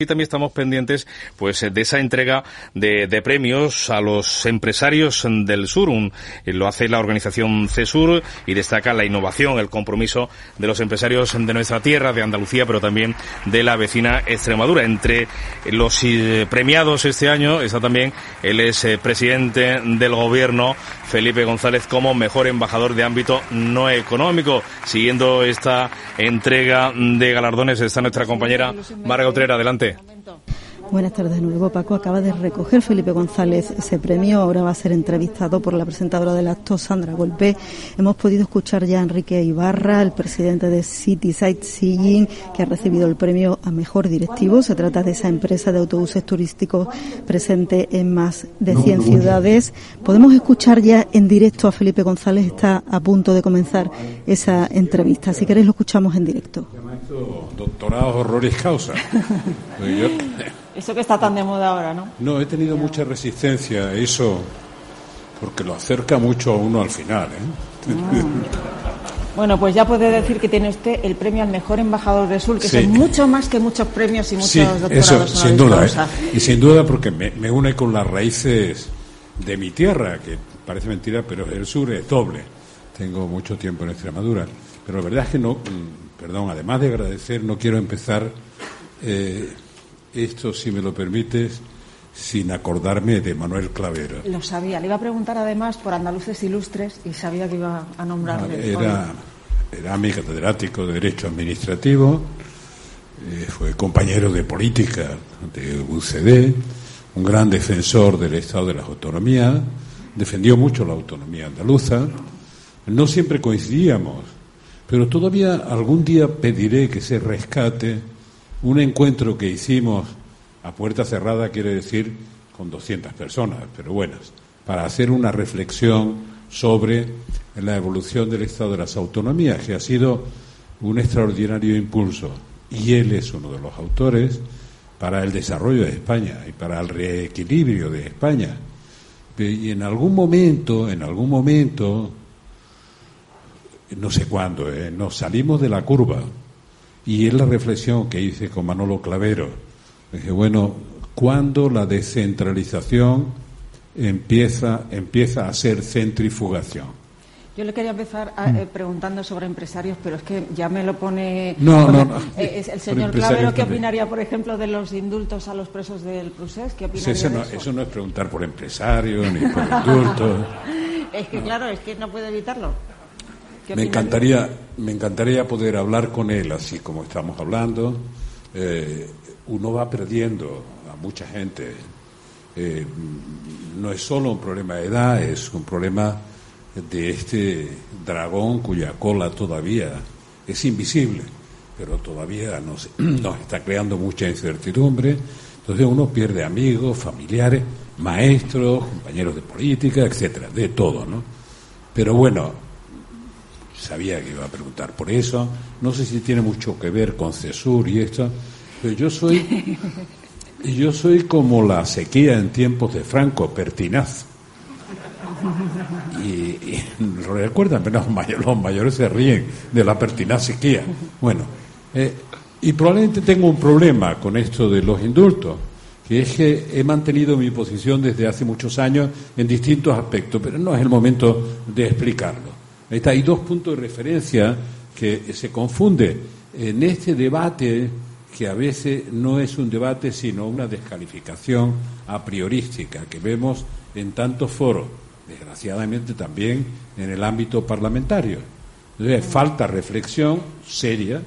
Y también estamos pendientes pues de esa entrega de, premios a los empresarios del sur. Eh, lo hace la organización CESUR y destaca la innovación, el compromiso de los empresarios de nuestra tierra, de Andalucía, pero también de la vecina Extremadura. Entre los eh, premiados este año está también el ex eh, presidente del gobierno, Felipe González, como mejor embajador de ámbito no económico. Siguiendo esta entrega de galardones está nuestra compañera Marga Otrera. Adelante adelante. Buenas tardes de nuevo. Paco acaba de recoger Felipe González ese premio. Ahora va a ser entrevistado por la presentadora del acto, Sandra Golpe. Hemos podido escuchar ya a Enrique Ibarra, el presidente de City Sightseeing, que ha recibido el premio a mejor directivo. Se trata de esa empresa de autobuses turísticos presente en más de 100 ciudades. Podemos escuchar ya en directo a Felipe González. Está a punto de comenzar esa entrevista. Si queréis, lo escuchamos en directo. Doctorado horroris causa. Eso que está tan de moda ahora, ¿no? No, he tenido mucha resistencia a eso porque lo acerca mucho a uno al final. ¿eh? Ah. Bueno, pues ya puede decir que tiene usted el premio al mejor embajador de Sur, que son mucho más que muchos premios y muchos sí, doctorados. Eso, sin duda. ¿eh? Y sin duda porque me, me, une con las raíces de mi tierra, que parece mentira, pero el sur es doble. Tengo mucho tiempo en Extremadura. Pero la verdad es que no, mm, perdón, además de agradecer, no quiero empezar eh, esto, si me lo permites, sin acordarme de Manuel Clavero. Lo sabía. Le iba a preguntar además por andaluces ilustres y sabía que iba a nombrarle. Era, era mi catedrático de Derecho Administrativo, eh, fue compañero de política de UCD, un gran defensor del Estado de las Autonomías, defendió mucho la autonomía andaluza. No siempre coincidíamos, pero todavía algún día pediré que se rescate un encuentro que hicimos a puerta cerrada, quiere decir con 200 personas, pero buenas, para hacer una reflexión sobre la evolución del Estado de las Autonomías, que ha sido un extraordinario impulso. Y él es uno de los autores para el desarrollo de España y para el reequilibrio de España. Y en algún momento, en algún momento, no sé cuándo, ¿eh? nos salimos de la curva y es la reflexión que hice con Manolo Clavero. Dije, bueno, ¿cuándo la descentralización empieza, empieza a ser centrifugación? Yo le quería empezar mm. eh, preguntando sobre empresarios, pero es que ya me lo pone. No, no, no. Eh, el señor Clavero, ¿qué opinaría, por ejemplo, de los indultos a los presos del Prusés? ¿Qué opinaría eso, no, eso? no es preguntar por empresarios ni por indultos. es que, claro, es que no puede evitarlo. Me encantaría, me encantaría poder hablar con él así como estamos hablando. Eh, uno va perdiendo a mucha gente. Eh, no es solo un problema de edad, es un problema de este dragón cuya cola todavía es invisible, pero todavía nos, nos está creando mucha incertidumbre. Entonces uno pierde amigos, familiares, maestros, compañeros de política, etcétera, de todo, ¿no? Pero bueno, sabía que iba a preguntar por eso. No sé si tiene mucho que ver con Cesur y esto, pero yo soy, yo soy como la sequía en tiempos de Franco, pertinaz. Y, recuerdan, pero los mayores, los mayores se ríen de la pertinaz sequía. Bueno, eh, y probablemente tengo un problema con esto de los indultos, que es que he mantenido mi posición desde hace muchos años en distintos aspectos, pero no es el momento de explicarlo. Hay dos puntos de referencia que se confunden en este debate que a veces no es un debate sino una descalificación a priorística que vemos en tantos foros, desgraciadamente también en el ámbito parlamentario. Entonces, falta reflexión seria,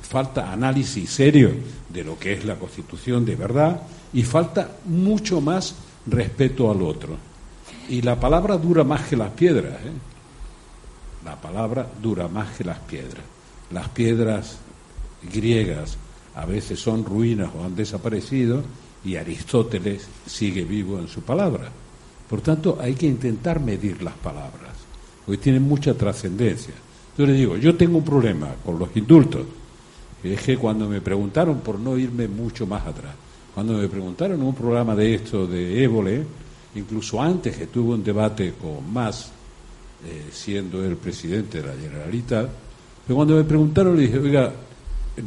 falta análisis serio de lo que es la Constitución de verdad y falta mucho más respeto al otro. Y la palabra dura más que las piedras. ¿eh? La palabra dura más que las piedras. Las piedras griegas a veces son ruinas o han desaparecido y Aristóteles sigue vivo en su palabra. Por tanto, hay que intentar medir las palabras, porque tienen mucha trascendencia. Yo le digo, yo tengo un problema con los indultos, que es que cuando me preguntaron, por no irme mucho más atrás, cuando me preguntaron en un programa de esto de Évole, incluso antes que tuve un debate con más eh, siendo el presidente de la Generalitat, pero cuando me preguntaron le dije, oiga,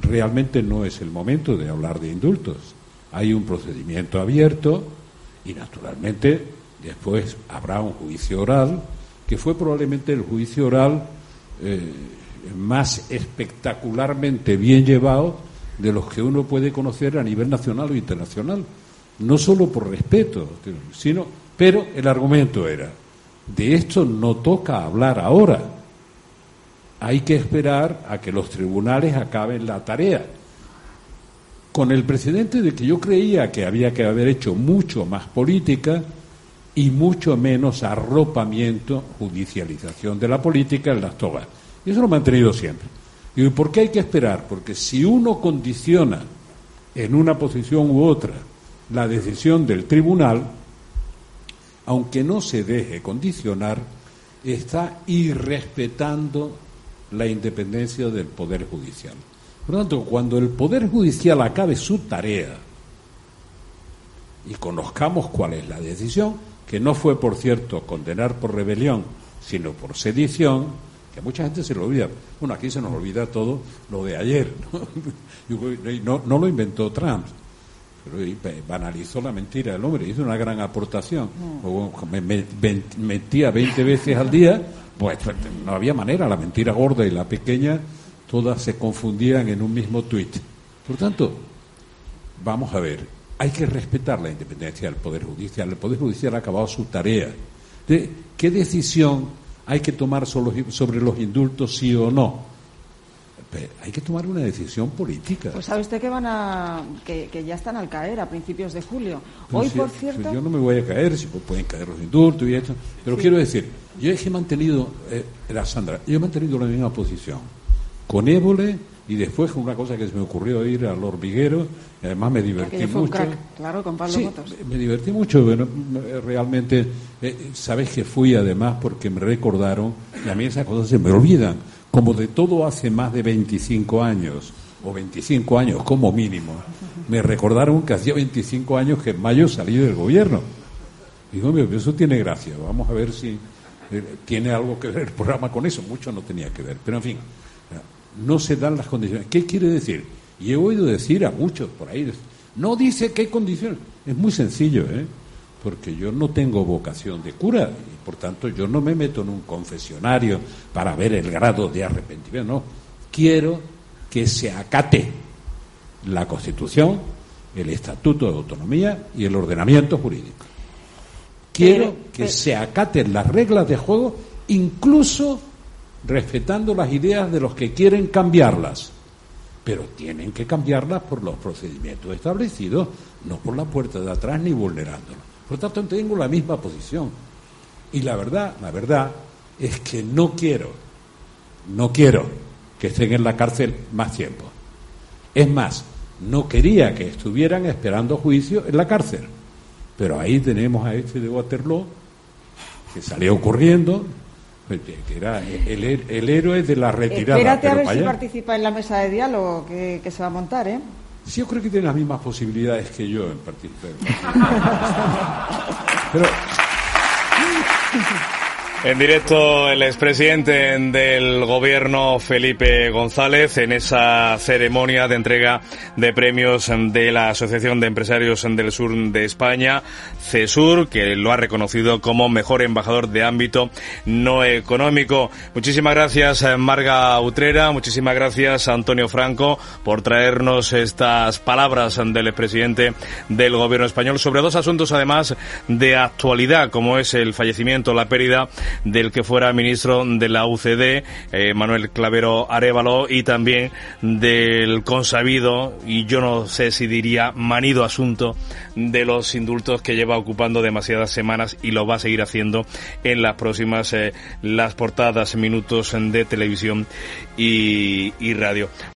realmente no es el momento de hablar de indultos. hay un procedimiento abierto y naturalmente después habrá un juicio oral, que fue probablemente el juicio oral eh, más espectacularmente bien llevado de los que uno puede conocer a nivel nacional o internacional. No solo por respeto, sino, pero el argumento era, de esto no toca hablar ahora. Hay que esperar a que los tribunales acaben la tarea. Con el precedente de que yo creía que había que haber hecho mucho más política y mucho menos arropamiento, judicialización de la política en las togas. Y eso lo he mantenido siempre. ¿Y por qué hay que esperar? Porque si uno condiciona en una posición u otra la decisión del tribunal, aunque no se deje condicionar, está irrespetando la independencia del Poder Judicial. Por lo tanto, cuando el Poder Judicial acabe su tarea y conozcamos cuál es la decisión, que no fue, por cierto, condenar por rebelión, sino por sedición, que mucha gente se lo olvida. Bueno, aquí se nos olvida todo lo de ayer. No, no, lo inventó Trump, pero banalizó la mentira del hombre, hizo una gran aportación. Me, metía 20 veces al día, pues, pues no había manera, la mentira gorda y la pequeña, todas se confundían en un mismo tuit. Por tanto, vamos a ver, hay que respetar la independencia del Poder Judicial. El Poder Judicial ha acabado su tarea. ¿De ¿Qué decisión hay que tomar sobre los indultos sí o no. Hay que tomar una decisión política. Pues sabe usted que van a que, ya están al caer a principios de julio. Hoy, por cierto, yo no me voy a caer, si pueden caer los indultos y esto, pero quiero decir, yo he mantenido, eh, la Sandra, yo he mantenido la misma posición con Évole y después con una cosa que se me ocurrió ir al hormiguero, y además me divertí mucho. claro, con Pablo sí, Me divertí mucho, bueno, realmente, eh, sabes que fui además porque me recordaron, y a mí esas cosas se me olvidan, como de todo hace más de 25 años, o 25 años como mínimo, me recordaron que hacía 25 años que en mayo salí del gobierno. Digo, eso tiene gracia, vamos a ver si eh, tiene algo que ver el programa con eso, mucho no tenía que ver, pero en fin no se dan las condiciones. ¿Qué quiere decir? Y he oído decir a muchos por ahí, no dice qué condiciones. Es muy sencillo, ¿eh? Porque yo no tengo vocación de cura y por tanto yo no me meto en un confesionario para ver el grado de arrepentimiento, no. Quiero que se acate la Constitución, el Estatuto de Autonomía y el ordenamiento jurídico. Quiero que se acaten las reglas de juego, incluso respetando las ideas de los que quieren cambiarlas, pero tienen que cambiarlas por los procedimientos establecidos, no por la puerta de atrás ni vulnerándolos. Por lo tanto, tengo la misma posición. Y la verdad, la verdad es que no quiero, no quiero que estén en la cárcel más tiempo. Es más, no quería que estuvieran esperando juicio en la cárcel. Pero ahí tenemos a este de Waterloo, que salió ocurriendo, pues que era el, el, héroe de la retirada. Espérate a ver si participa en la mesa de diálogo que, que, se va a montar, ¿eh? Sí, yo creo que tiene las mismas posibilidades que yo en participar. Pero en directo el expresidente del gobierno Felipe González en esa ceremonia de entrega de premios de la Asociación de Empresarios del Sur de España, CESUR, que lo ha reconocido como mejor embajador de ámbito no económico. Muchísimas gracias Marga Utrera, muchísimas gracias Antonio Franco por traernos estas palabras del expresidente del gobierno español sobre dos asuntos además de actualidad, como es el fallecimiento, la pérdida del que fuera ministro de la UCD, eh, Manuel Clavero Arevalo, y también del consabido, y yo no sé si diría manido asunto, de los indultos que lleva ocupando demasiadas semanas y lo va a seguir haciendo en las próximas, eh, las portadas, minutos de televisión y radio.